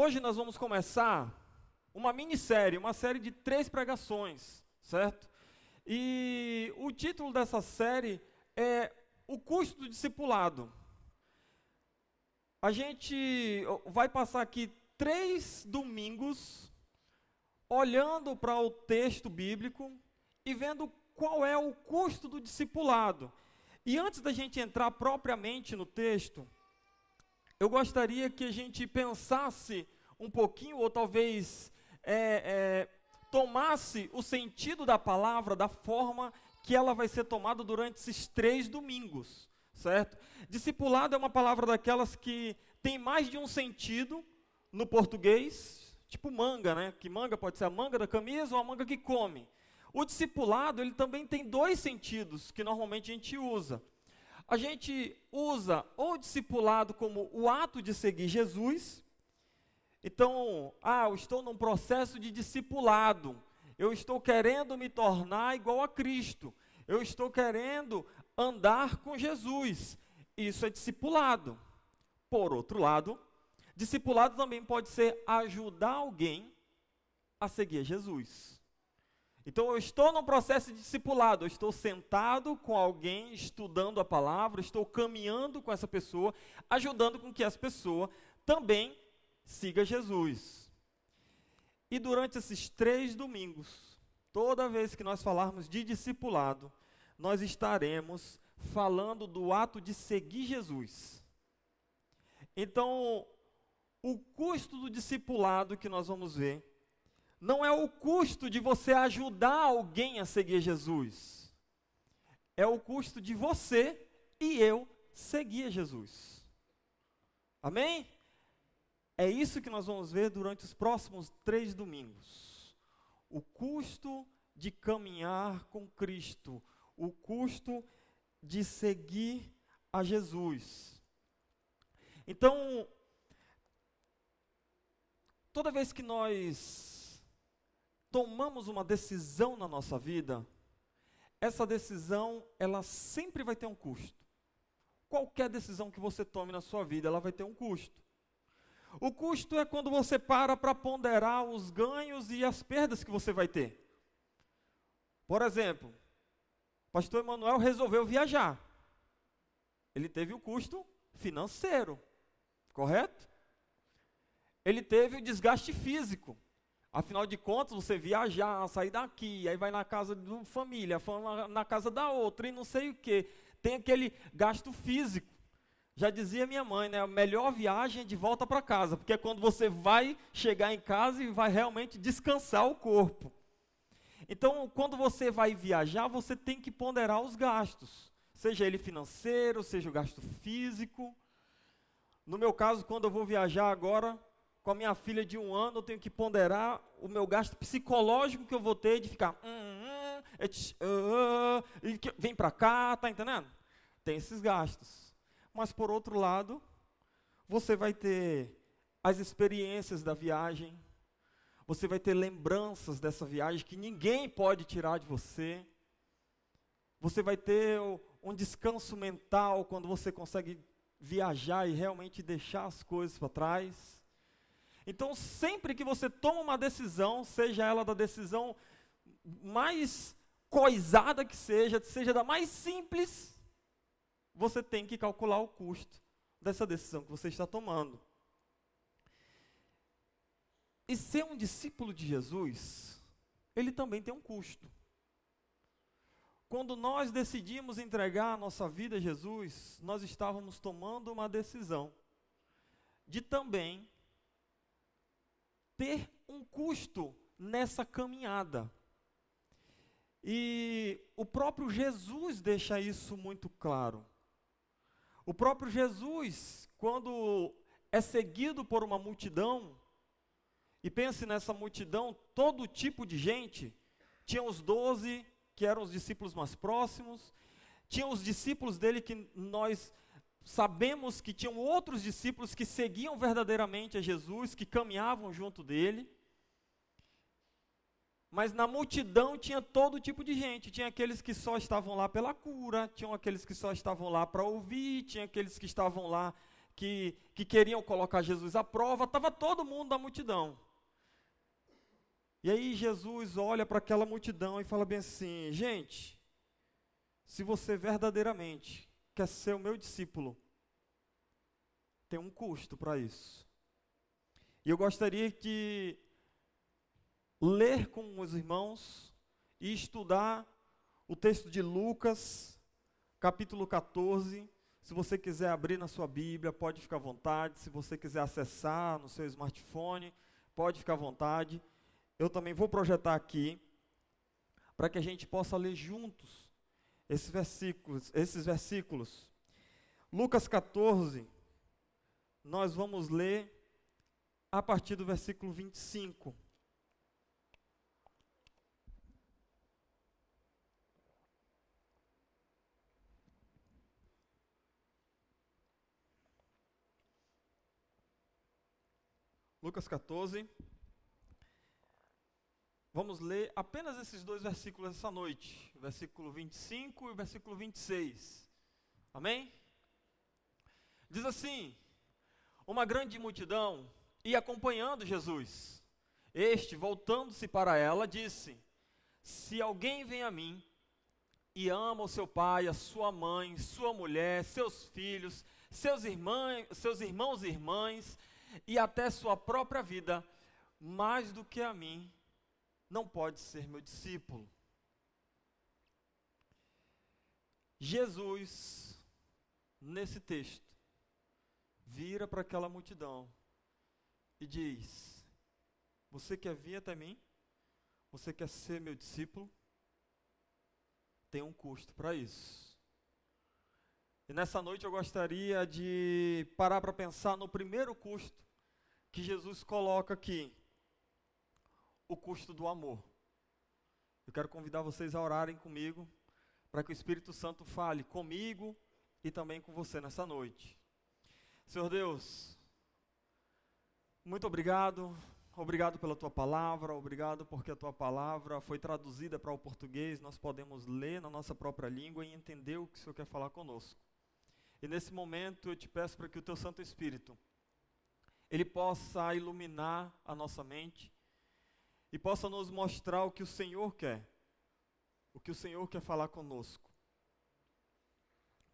hoje nós vamos começar uma minissérie, uma série de três pregações, certo? E o título dessa série é O Custo do Discipulado. A gente vai passar aqui três domingos olhando para o texto bíblico e vendo qual é o custo do discipulado. E antes da gente entrar propriamente no texto, eu gostaria que a gente pensasse um pouquinho, ou talvez é, é, tomasse o sentido da palavra da forma que ela vai ser tomada durante esses três domingos, certo? Discipulado é uma palavra daquelas que tem mais de um sentido no português, tipo manga, né? Que manga pode ser a manga da camisa ou a manga que come. O discipulado, ele também tem dois sentidos que normalmente a gente usa. A gente usa o discipulado como o ato de seguir Jesus. Então, ah, eu estou num processo de discipulado. Eu estou querendo me tornar igual a Cristo. Eu estou querendo andar com Jesus. Isso é discipulado. Por outro lado, discipulado também pode ser ajudar alguém a seguir Jesus. Então eu estou num processo de discipulado, eu estou sentado com alguém, estudando a palavra, estou caminhando com essa pessoa, ajudando com que essa pessoa também siga Jesus. E durante esses três domingos, toda vez que nós falarmos de discipulado, nós estaremos falando do ato de seguir Jesus. Então, o custo do discipulado que nós vamos ver não é o custo de você ajudar alguém a seguir Jesus. É o custo de você e eu seguir Jesus. Amém? É isso que nós vamos ver durante os próximos três domingos. O custo de caminhar com Cristo, o custo de seguir a Jesus. Então, toda vez que nós tomamos uma decisão na nossa vida, essa decisão, ela sempre vai ter um custo. Qualquer decisão que você tome na sua vida, ela vai ter um custo. O custo é quando você para para ponderar os ganhos e as perdas que você vai ter. Por exemplo, o pastor Emanuel resolveu viajar. Ele teve o custo financeiro, correto? Ele teve o desgaste físico. Afinal de contas, você viajar, sair daqui, aí vai na casa de uma família, na casa da outra e não sei o que. Tem aquele gasto físico. Já dizia minha mãe, né? A melhor viagem é de volta para casa, porque é quando você vai chegar em casa e vai realmente descansar o corpo. Então, quando você vai viajar, você tem que ponderar os gastos, seja ele financeiro, seja o gasto físico. No meu caso, quando eu vou viajar agora, com a minha filha de um ano, eu tenho que ponderar o meu gasto psicológico que eu vou ter de ficar. Hum, hum, uh, vem para cá, tá entendendo? Tem esses gastos. Mas por outro lado, você vai ter as experiências da viagem, você vai ter lembranças dessa viagem que ninguém pode tirar de você. Você vai ter um descanso mental quando você consegue viajar e realmente deixar as coisas para trás. Então, sempre que você toma uma decisão, seja ela da decisão mais coisada que seja, seja da mais simples, você tem que calcular o custo dessa decisão que você está tomando. E ser um discípulo de Jesus, ele também tem um custo. Quando nós decidimos entregar a nossa vida a Jesus, nós estávamos tomando uma decisão de também ter um custo nessa caminhada. E o próprio Jesus deixa isso muito claro. O próprio Jesus, quando é seguido por uma multidão, e pense nessa multidão, todo tipo de gente, tinha os doze, que eram os discípulos mais próximos, tinha os discípulos dele que nós sabemos que tinham outros discípulos que seguiam verdadeiramente a Jesus, que caminhavam junto dele. Mas na multidão tinha todo tipo de gente. Tinha aqueles que só estavam lá pela cura, tinham aqueles que só estavam lá para ouvir, tinha aqueles que estavam lá que, que queriam colocar Jesus à prova, estava todo mundo da multidão. E aí Jesus olha para aquela multidão e fala bem assim: gente, se você verdadeiramente quer ser o meu discípulo, tem um custo para isso. E eu gostaria de ler com os irmãos e estudar o texto de Lucas, capítulo 14. Se você quiser abrir na sua Bíblia, pode ficar à vontade. Se você quiser acessar no seu smartphone, pode ficar à vontade. Eu também vou projetar aqui para que a gente possa ler juntos esses versículos, esses versículos. Lucas 14, nós vamos ler a partir do versículo 25. Lucas 14. Vamos ler apenas esses dois versículos essa noite, versículo 25 e versículo 26. Amém? Diz assim: Uma grande multidão ia acompanhando Jesus. Este, voltando-se para ela, disse: Se alguém vem a mim e ama o seu pai, a sua mãe, sua mulher, seus filhos, seus irmãos, seus irmãos e irmãs, e até sua própria vida, mais do que a mim, não pode ser meu discípulo. Jesus, nesse texto, vira para aquela multidão e diz: Você quer vir até mim? Você quer ser meu discípulo? Tem um custo para isso. E nessa noite eu gostaria de parar para pensar no primeiro custo que Jesus coloca aqui: o custo do amor. Eu quero convidar vocês a orarem comigo, para que o Espírito Santo fale comigo e também com você nessa noite. Senhor Deus, muito obrigado, obrigado pela tua palavra, obrigado porque a tua palavra foi traduzida para o português, nós podemos ler na nossa própria língua e entender o que o Senhor quer falar conosco. E nesse momento eu te peço para que o teu Santo Espírito ele possa iluminar a nossa mente e possa nos mostrar o que o Senhor quer, o que o Senhor quer falar conosco.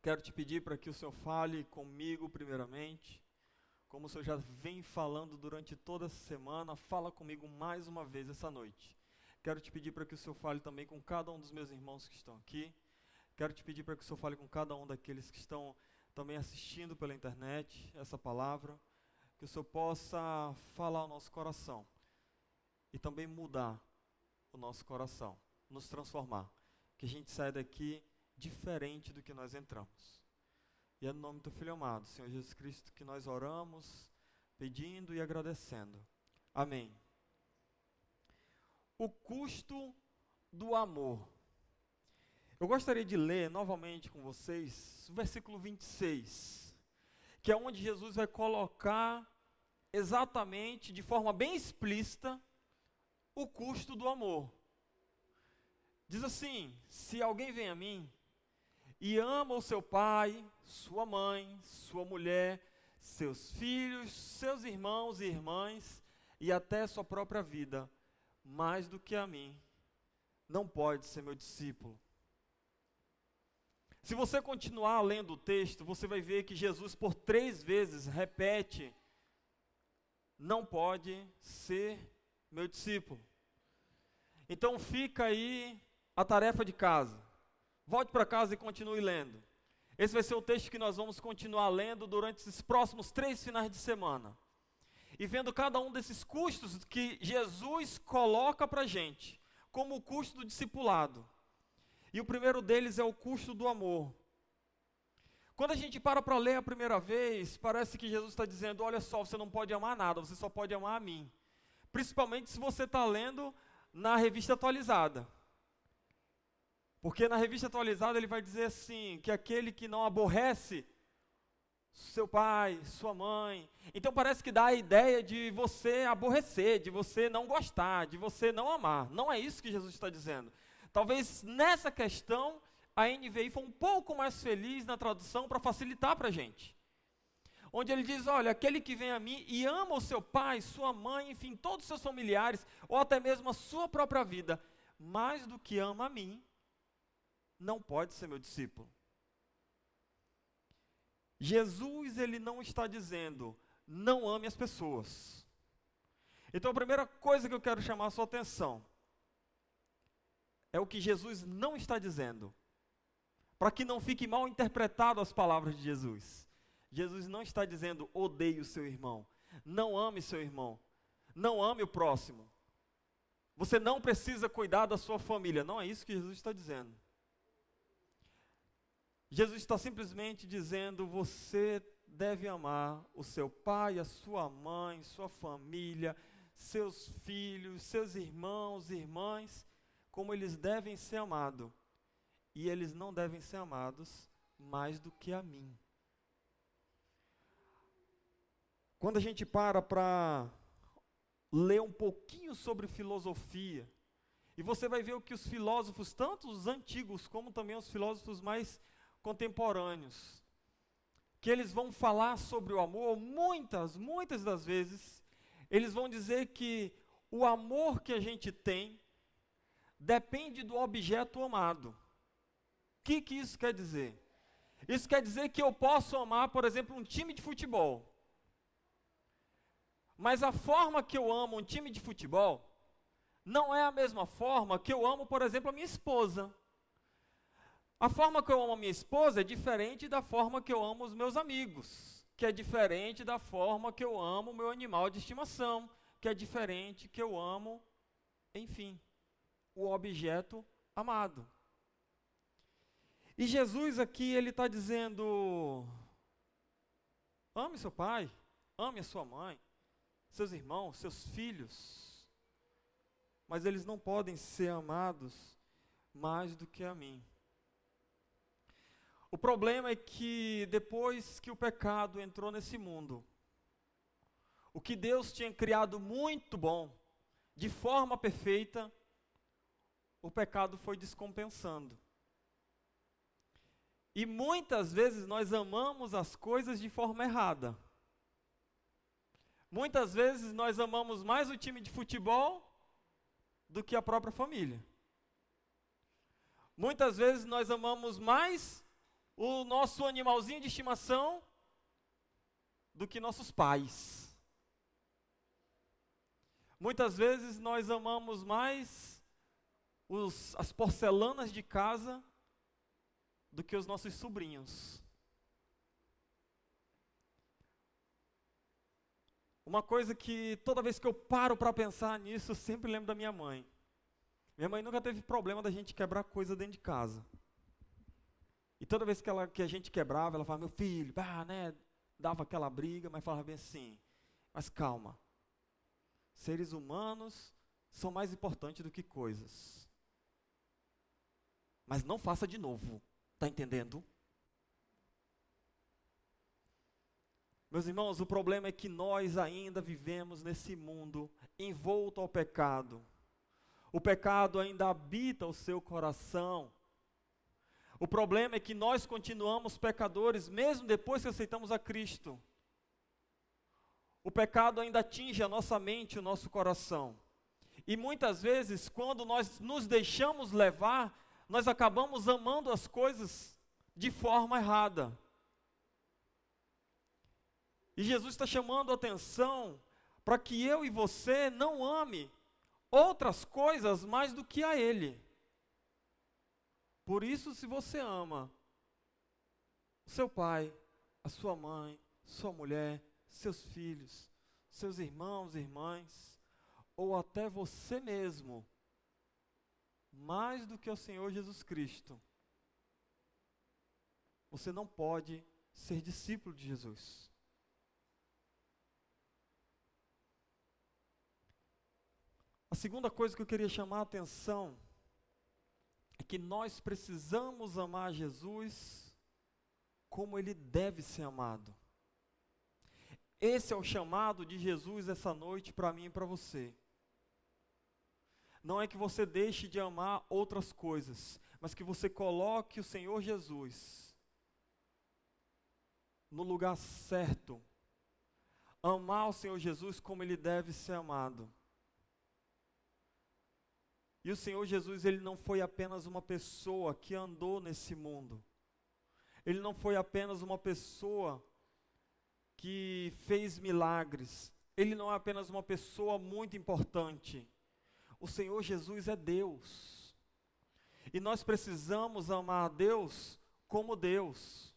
Quero te pedir para que o Senhor fale comigo primeiramente, como o Senhor já vem falando durante toda essa semana, fala comigo mais uma vez essa noite. Quero te pedir para que o Senhor fale também com cada um dos meus irmãos que estão aqui. Quero te pedir para que o Senhor fale com cada um daqueles que estão também assistindo pela internet essa palavra, que o Senhor possa falar ao nosso coração e também mudar o nosso coração, nos transformar, que a gente saia daqui diferente do que nós entramos. E é no nome do Filho amado, Senhor Jesus Cristo, que nós oramos, pedindo e agradecendo. Amém. O custo do amor. Eu gostaria de ler novamente com vocês o versículo 26, que é onde Jesus vai colocar exatamente, de forma bem explícita, o custo do amor. Diz assim: Se alguém vem a mim e ama o seu pai, sua mãe, sua mulher, seus filhos, seus irmãos e irmãs e até sua própria vida, mais do que a mim, não pode ser meu discípulo. Se você continuar lendo o texto, você vai ver que Jesus, por três vezes, repete: Não pode ser meu discípulo. Então fica aí a tarefa de casa. Volte para casa e continue lendo. Esse vai ser o texto que nós vamos continuar lendo durante esses próximos três finais de semana. E vendo cada um desses custos que Jesus coloca para a gente, como o custo do discipulado. E o primeiro deles é o custo do amor. Quando a gente para para ler a primeira vez, parece que Jesus está dizendo: olha só, você não pode amar nada, você só pode amar a mim. Principalmente se você está lendo na revista atualizada. Porque na revista atualizada ele vai dizer assim: que aquele que não aborrece seu pai, sua mãe. Então parece que dá a ideia de você aborrecer, de você não gostar, de você não amar. Não é isso que Jesus está dizendo. Talvez nessa questão a NVI foi um pouco mais feliz na tradução para facilitar para a gente. Onde ele diz: Olha, aquele que vem a mim e ama o seu pai, sua mãe, enfim, todos os seus familiares, ou até mesmo a sua própria vida, mais do que ama a mim, não pode ser meu discípulo. Jesus, ele não está dizendo, não ame as pessoas. Então a primeira coisa que eu quero chamar a sua atenção é o que Jesus não está dizendo, para que não fique mal interpretado as palavras de Jesus. Jesus não está dizendo odeie o seu irmão, não ame seu irmão, não ame o próximo. Você não precisa cuidar da sua família. Não é isso que Jesus está dizendo. Jesus está simplesmente dizendo: você deve amar o seu pai, a sua mãe, sua família, seus filhos, seus irmãos, irmãs, como eles devem ser amados. E eles não devem ser amados mais do que a mim. Quando a gente para para ler um pouquinho sobre filosofia, e você vai ver o que os filósofos, tanto os antigos como também os filósofos mais contemporâneos, que eles vão falar sobre o amor, muitas, muitas das vezes, eles vão dizer que o amor que a gente tem depende do objeto amado. O que, que isso quer dizer? Isso quer dizer que eu posso amar, por exemplo, um time de futebol. Mas a forma que eu amo um time de futebol não é a mesma forma que eu amo, por exemplo, a minha esposa. A forma que eu amo a minha esposa é diferente da forma que eu amo os meus amigos, que é diferente da forma que eu amo o meu animal de estimação, que é diferente que eu amo, enfim, o objeto amado. E Jesus aqui, ele está dizendo: ame seu pai, ame a sua mãe, seus irmãos, seus filhos, mas eles não podem ser amados mais do que a mim. O problema é que depois que o pecado entrou nesse mundo, o que Deus tinha criado muito bom, de forma perfeita, o pecado foi descompensando. E muitas vezes nós amamos as coisas de forma errada. Muitas vezes nós amamos mais o time de futebol do que a própria família. Muitas vezes nós amamos mais o nosso animalzinho de estimação do que nossos pais. Muitas vezes nós amamos mais os, as porcelanas de casa do que os nossos sobrinhos. Uma coisa que toda vez que eu paro para pensar nisso, eu sempre lembro da minha mãe. Minha mãe nunca teve problema da gente quebrar coisa dentro de casa. E toda vez que, ela, que a gente quebrava, ela falava, meu filho, bah, né? Dava aquela briga, mas falava bem assim, mas calma. Seres humanos são mais importantes do que coisas. Mas não faça de novo, tá entendendo? Meus irmãos, o problema é que nós ainda vivemos nesse mundo envolto ao pecado. O pecado ainda habita o seu coração. O problema é que nós continuamos pecadores mesmo depois que aceitamos a Cristo. O pecado ainda atinge a nossa mente, o nosso coração. E muitas vezes, quando nós nos deixamos levar, nós acabamos amando as coisas de forma errada. E Jesus está chamando a atenção para que eu e você não ame outras coisas mais do que a Ele. Por isso, se você ama seu pai, a sua mãe, sua mulher, seus filhos, seus irmãos e irmãs, ou até você mesmo, mais do que o Senhor Jesus Cristo, você não pode ser discípulo de Jesus. A segunda coisa que eu queria chamar a atenção é que nós precisamos amar Jesus como ele deve ser amado. Esse é o chamado de Jesus essa noite para mim e para você. Não é que você deixe de amar outras coisas, mas que você coloque o Senhor Jesus no lugar certo, amar o Senhor Jesus como ele deve ser amado. E o Senhor Jesus, ele não foi apenas uma pessoa que andou nesse mundo. Ele não foi apenas uma pessoa que fez milagres. Ele não é apenas uma pessoa muito importante. O Senhor Jesus é Deus. E nós precisamos amar a Deus como Deus.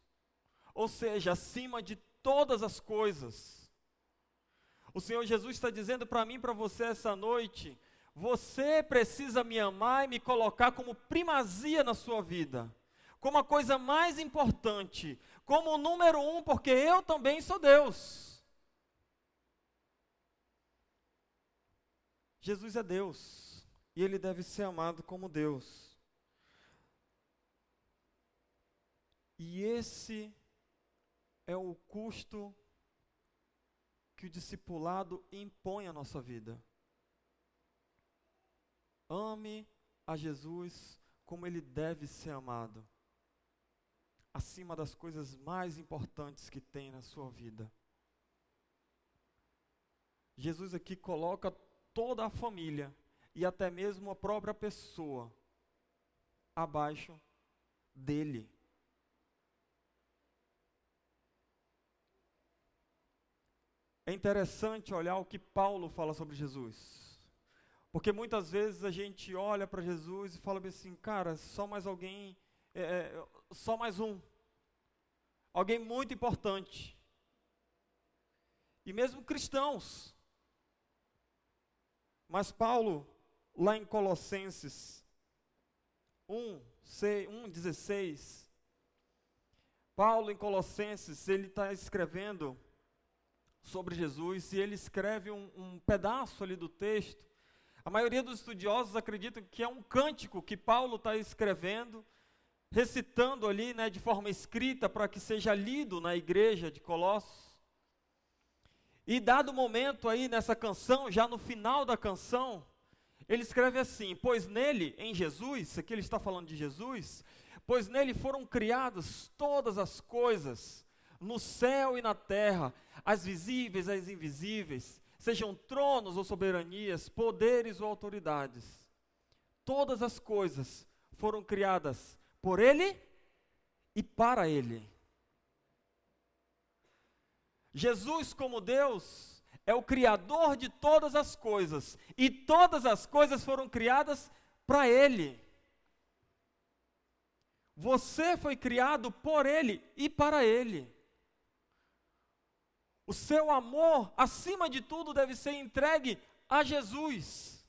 Ou seja, acima de todas as coisas. O Senhor Jesus está dizendo para mim e para você essa noite: você precisa me amar e me colocar como primazia na sua vida, como a coisa mais importante, como o número um, porque eu também sou Deus. Jesus é Deus e ele deve ser amado como Deus. E esse é o custo que o discipulado impõe à nossa vida. Ame a Jesus como ele deve ser amado, acima das coisas mais importantes que tem na sua vida. Jesus aqui coloca toda a família e até mesmo a própria pessoa abaixo dele. É interessante olhar o que Paulo fala sobre Jesus. Porque muitas vezes a gente olha para Jesus e fala assim, cara, só mais alguém, é, é, só mais um. Alguém muito importante. E mesmo cristãos. Mas Paulo, lá em Colossenses 1, 1 16, Paulo em Colossenses, ele está escrevendo sobre Jesus e ele escreve um, um pedaço ali do texto a maioria dos estudiosos acreditam que é um cântico que Paulo está escrevendo, recitando ali né, de forma escrita para que seja lido na igreja de Colossos. E dado o momento aí nessa canção, já no final da canção, ele escreve assim: Pois nele, em Jesus, aqui ele está falando de Jesus, pois nele foram criadas todas as coisas, no céu e na terra, as visíveis as invisíveis sejam tronos ou soberanias, poderes ou autoridades. Todas as coisas foram criadas por Ele e para Ele. Jesus, como Deus, é o Criador de todas as coisas, e todas as coisas foram criadas para Ele. Você foi criado por Ele e para Ele. O seu amor, acima de tudo, deve ser entregue a Jesus.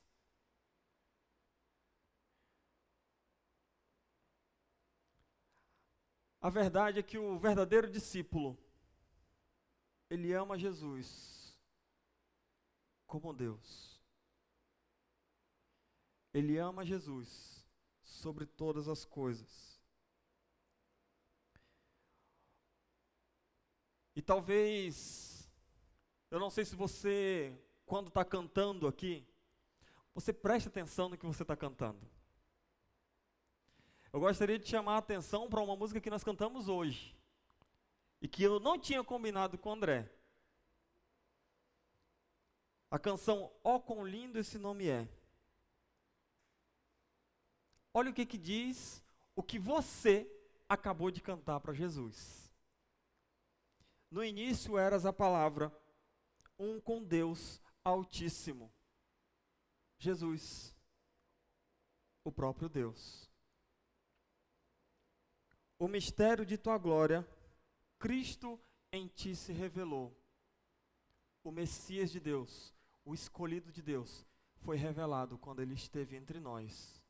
A verdade é que o verdadeiro discípulo, ele ama Jesus como Deus. Ele ama Jesus sobre todas as coisas. E talvez eu não sei se você, quando está cantando aqui, você preste atenção no que você está cantando. Eu gostaria de chamar a atenção para uma música que nós cantamos hoje. E que eu não tinha combinado com o André. A canção Ó oh, quão lindo esse nome é. Olha o que, que diz o que você acabou de cantar para Jesus. No início eras a palavra, um com Deus Altíssimo. Jesus, o próprio Deus. O mistério de tua glória, Cristo em ti se revelou. O Messias de Deus, o escolhido de Deus, foi revelado quando ele esteve entre nós.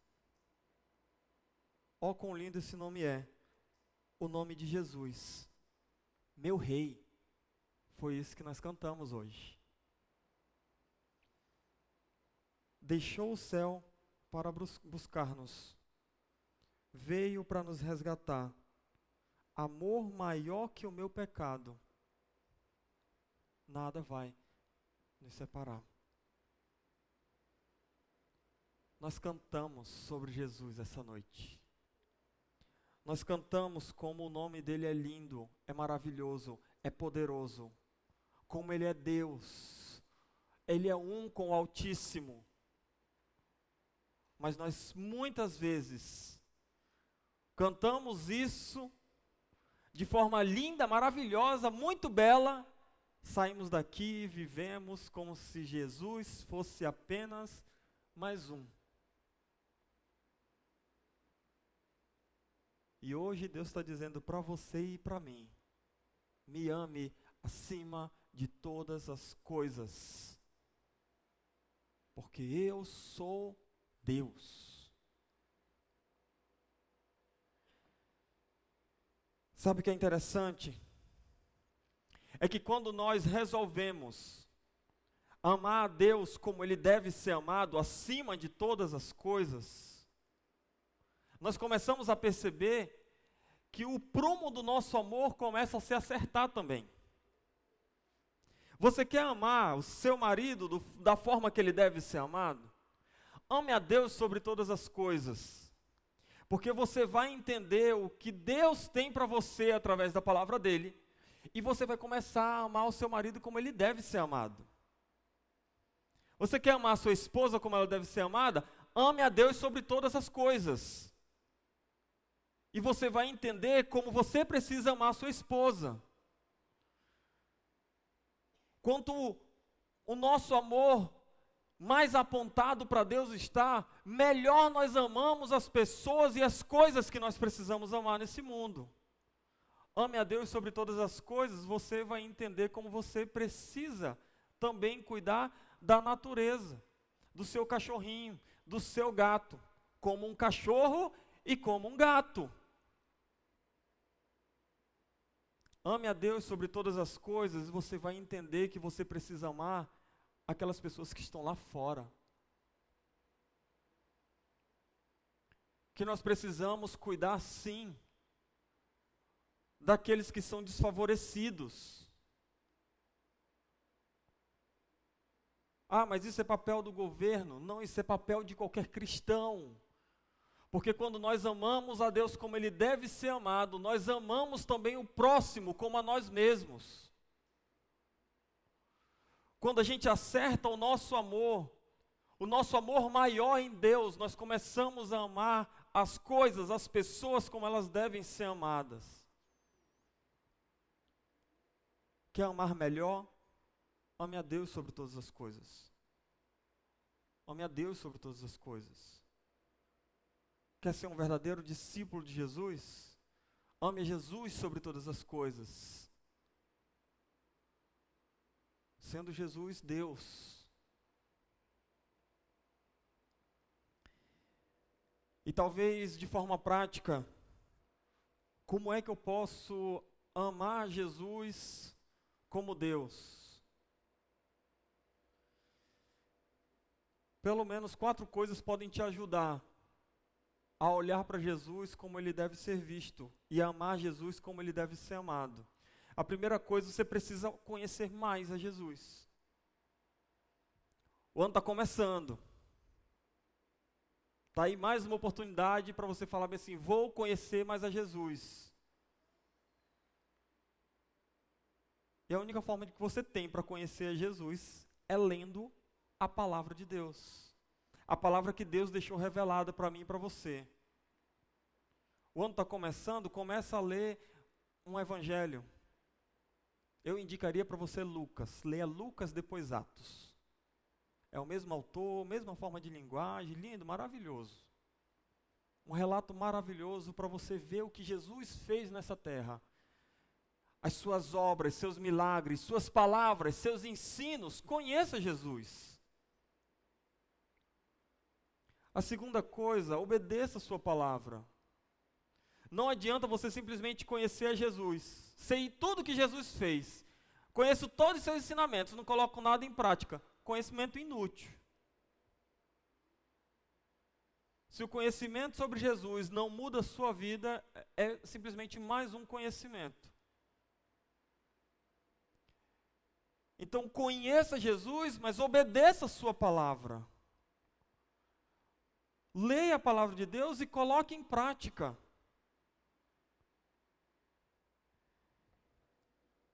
Ó, oh, quão lindo esse nome é! O nome de Jesus, meu Rei foi isso que nós cantamos hoje. Deixou o céu para buscar-nos, veio para nos resgatar. Amor maior que o meu pecado, nada vai nos separar. Nós cantamos sobre Jesus essa noite. Nós cantamos como o nome dele é lindo, é maravilhoso, é poderoso, como Ele é Deus, Ele é um com o Altíssimo. Mas nós muitas vezes cantamos isso de forma linda, maravilhosa, muito bela, saímos daqui e vivemos como se Jesus fosse apenas mais um. E hoje Deus está dizendo para você e para mim: me ame acima de todas as coisas, porque eu sou Deus. Sabe o que é interessante? É que quando nós resolvemos amar a Deus como Ele deve ser amado, acima de todas as coisas, nós começamos a perceber que o prumo do nosso amor começa a se acertar também. Você quer amar o seu marido do, da forma que ele deve ser amado? Ame a Deus sobre todas as coisas. Porque você vai entender o que Deus tem para você através da palavra dele. E você vai começar a amar o seu marido como ele deve ser amado. Você quer amar a sua esposa como ela deve ser amada? Ame a Deus sobre todas as coisas. E você vai entender como você precisa amar sua esposa. Quanto o nosso amor mais apontado para Deus está, melhor nós amamos as pessoas e as coisas que nós precisamos amar nesse mundo. Ame a Deus sobre todas as coisas, você vai entender como você precisa também cuidar da natureza, do seu cachorrinho, do seu gato, como um cachorro e como um gato. Ame a Deus sobre todas as coisas e você vai entender que você precisa amar aquelas pessoas que estão lá fora. Que nós precisamos cuidar sim daqueles que são desfavorecidos. Ah, mas isso é papel do governo? Não, isso é papel de qualquer cristão. Porque quando nós amamos a Deus como Ele deve ser amado, nós amamos também o próximo como a nós mesmos. Quando a gente acerta o nosso amor, o nosso amor maior em Deus, nós começamos a amar as coisas, as pessoas como elas devem ser amadas. Quer amar melhor? Ame a Deus sobre todas as coisas. Ame a Deus sobre todas as coisas. Quer ser um verdadeiro discípulo de Jesus? Ame Jesus sobre todas as coisas. Sendo Jesus Deus. E talvez de forma prática, como é que eu posso amar Jesus como Deus? Pelo menos quatro coisas podem te ajudar a olhar para Jesus como ele deve ser visto e a amar Jesus como ele deve ser amado. A primeira coisa, você precisa conhecer mais a Jesus. O ano está começando. Está aí mais uma oportunidade para você falar assim: vou conhecer mais a Jesus. E a única forma que você tem para conhecer a Jesus é lendo a palavra de Deus a palavra que Deus deixou revelada para mim e para você. O ano está começando, começa a ler um evangelho. Eu indicaria para você Lucas. Leia Lucas depois Atos. É o mesmo autor, mesma forma de linguagem, lindo, maravilhoso. Um relato maravilhoso para você ver o que Jesus fez nessa terra. As suas obras, seus milagres, suas palavras, seus ensinos. Conheça Jesus. A segunda coisa, obedeça a sua palavra. Não adianta você simplesmente conhecer a Jesus. Sei tudo que Jesus fez. Conheço todos os seus ensinamentos, não coloco nada em prática. Conhecimento inútil. Se o conhecimento sobre Jesus não muda a sua vida, é simplesmente mais um conhecimento. Então conheça Jesus, mas obedeça a sua palavra. Leia a palavra de Deus e coloque em prática.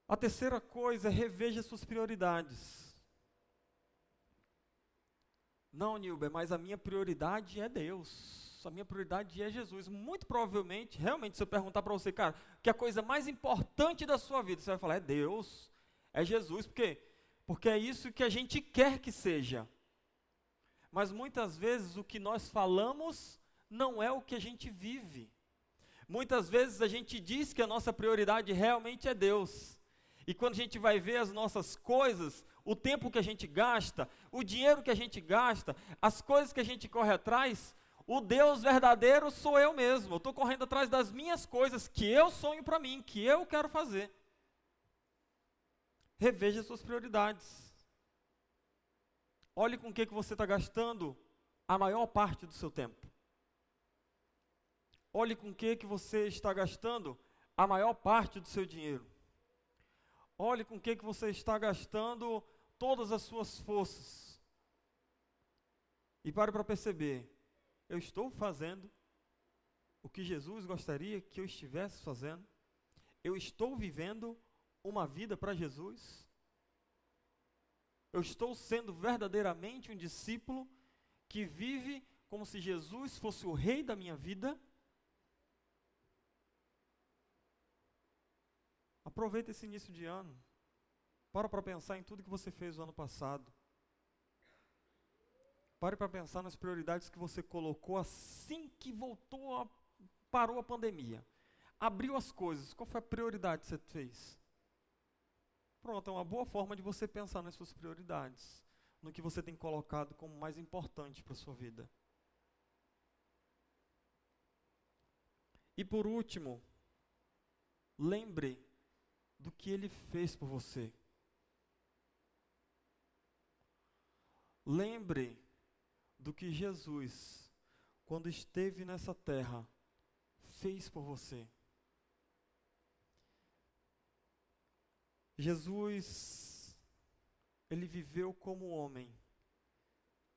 A terceira coisa é reveja suas prioridades. Não, Nilber, mas a minha prioridade é Deus. A minha prioridade é Jesus. Muito provavelmente, realmente, se eu perguntar para você, cara, que a coisa mais importante da sua vida, você vai falar, é Deus, é Jesus. Por quê? Porque é isso que a gente quer que seja. Mas muitas vezes o que nós falamos não é o que a gente vive. Muitas vezes a gente diz que a nossa prioridade realmente é Deus. E quando a gente vai ver as nossas coisas, o tempo que a gente gasta, o dinheiro que a gente gasta, as coisas que a gente corre atrás, o Deus verdadeiro sou eu mesmo. Eu estou correndo atrás das minhas coisas que eu sonho para mim, que eu quero fazer. Reveja suas prioridades. Olhe com o que, que você está gastando a maior parte do seu tempo. Olhe com o que, que você está gastando a maior parte do seu dinheiro. Olhe com o que, que você está gastando todas as suas forças. E pare para perceber: eu estou fazendo o que Jesus gostaria que eu estivesse fazendo? Eu estou vivendo uma vida para Jesus? Eu estou sendo verdadeiramente um discípulo que vive como se Jesus fosse o rei da minha vida? Aproveita esse início de ano. Para para pensar em tudo que você fez no ano passado. Pare para pensar nas prioridades que você colocou assim que voltou a, parou a pandemia. Abriu as coisas. Qual foi a prioridade que você fez? Pronto, é uma boa forma de você pensar nas suas prioridades, no que você tem colocado como mais importante para a sua vida. E por último, lembre do que ele fez por você. Lembre do que Jesus, quando esteve nessa terra, fez por você. Jesus, ele viveu como homem,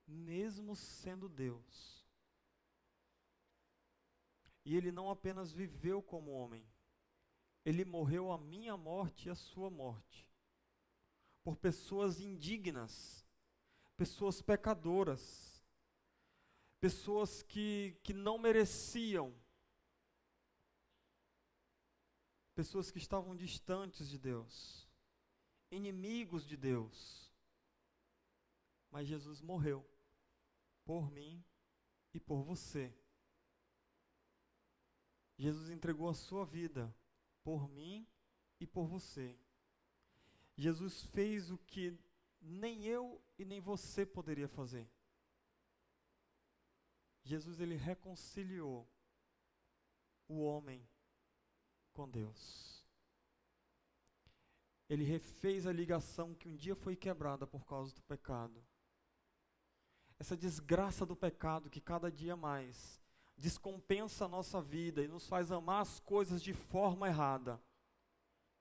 mesmo sendo Deus. E ele não apenas viveu como homem, ele morreu a minha morte e a sua morte, por pessoas indignas, pessoas pecadoras, pessoas que, que não mereciam, pessoas que estavam distantes de Deus inimigos de Deus. Mas Jesus morreu por mim e por você. Jesus entregou a sua vida por mim e por você. Jesus fez o que nem eu e nem você poderia fazer. Jesus ele reconciliou o homem com Deus. Ele refez a ligação que um dia foi quebrada por causa do pecado. Essa desgraça do pecado que cada dia mais descompensa a nossa vida e nos faz amar as coisas de forma errada.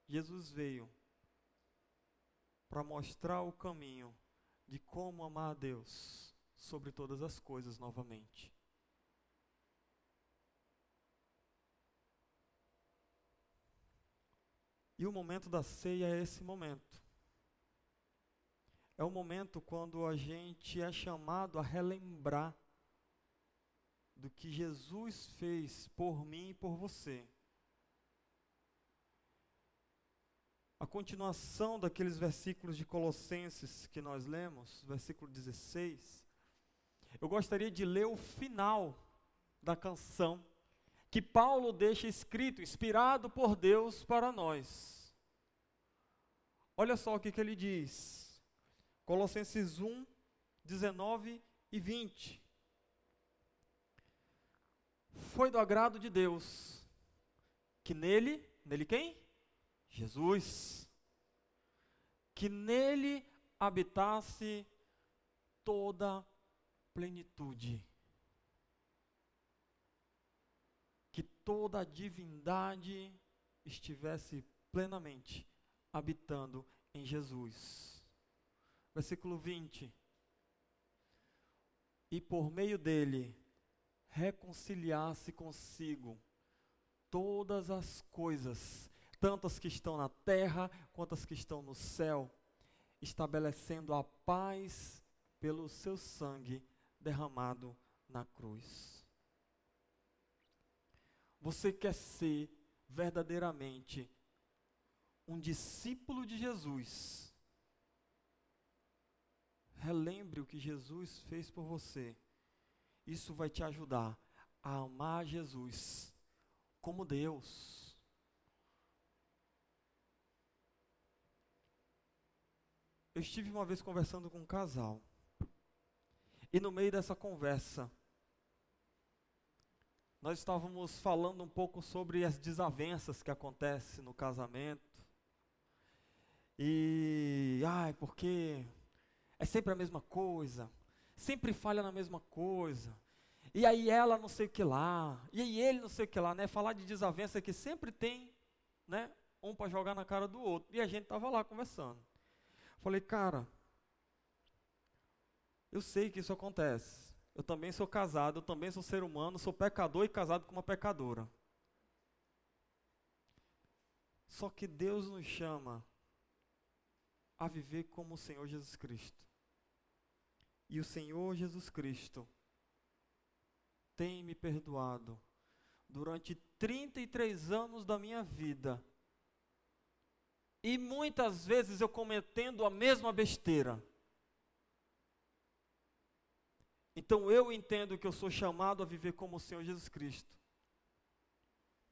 Jesus veio para mostrar o caminho de como amar a Deus sobre todas as coisas novamente. E o momento da ceia é esse momento. É o momento quando a gente é chamado a relembrar do que Jesus fez por mim e por você. A continuação daqueles versículos de Colossenses que nós lemos, versículo 16, eu gostaria de ler o final da canção que Paulo deixa escrito, inspirado por Deus para nós. Olha só o que, que ele diz. Colossenses 1, 19 e 20. Foi do agrado de Deus que nele, nele quem? Jesus. Que nele habitasse toda plenitude toda a divindade estivesse plenamente habitando em Jesus. Versículo 20. E por meio dele reconciliasse consigo todas as coisas, tanto as que estão na terra quanto as que estão no céu, estabelecendo a paz pelo seu sangue derramado na cruz. Você quer ser verdadeiramente um discípulo de Jesus? Relembre o que Jesus fez por você. Isso vai te ajudar a amar Jesus como Deus. Eu estive uma vez conversando com um casal. E no meio dessa conversa, nós estávamos falando um pouco sobre as desavenças que acontecem no casamento. E, ai, porque é sempre a mesma coisa, sempre falha na mesma coisa. E aí ela não sei o que lá, e aí ele não sei o que lá, né? Falar de desavença que sempre tem, né? Um para jogar na cara do outro. E a gente estava lá conversando. Falei, cara, eu sei que isso acontece. Eu também sou casado, eu também sou ser humano, sou pecador e casado com uma pecadora. Só que Deus nos chama a viver como o Senhor Jesus Cristo. E o Senhor Jesus Cristo tem me perdoado durante 33 anos da minha vida. E muitas vezes eu cometendo a mesma besteira. Então eu entendo que eu sou chamado a viver como o Senhor Jesus Cristo.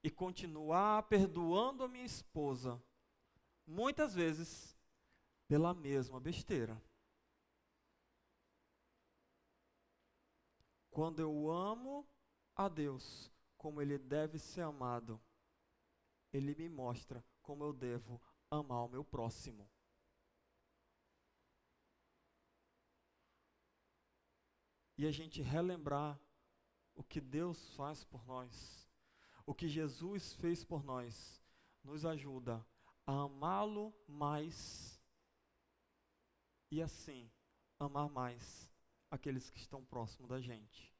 E continuar perdoando a minha esposa, muitas vezes, pela mesma besteira. Quando eu amo a Deus como Ele deve ser amado, Ele me mostra como eu devo amar o meu próximo. E a gente relembrar o que Deus faz por nós, o que Jesus fez por nós, nos ajuda a amá-lo mais e assim amar mais aqueles que estão próximos da gente.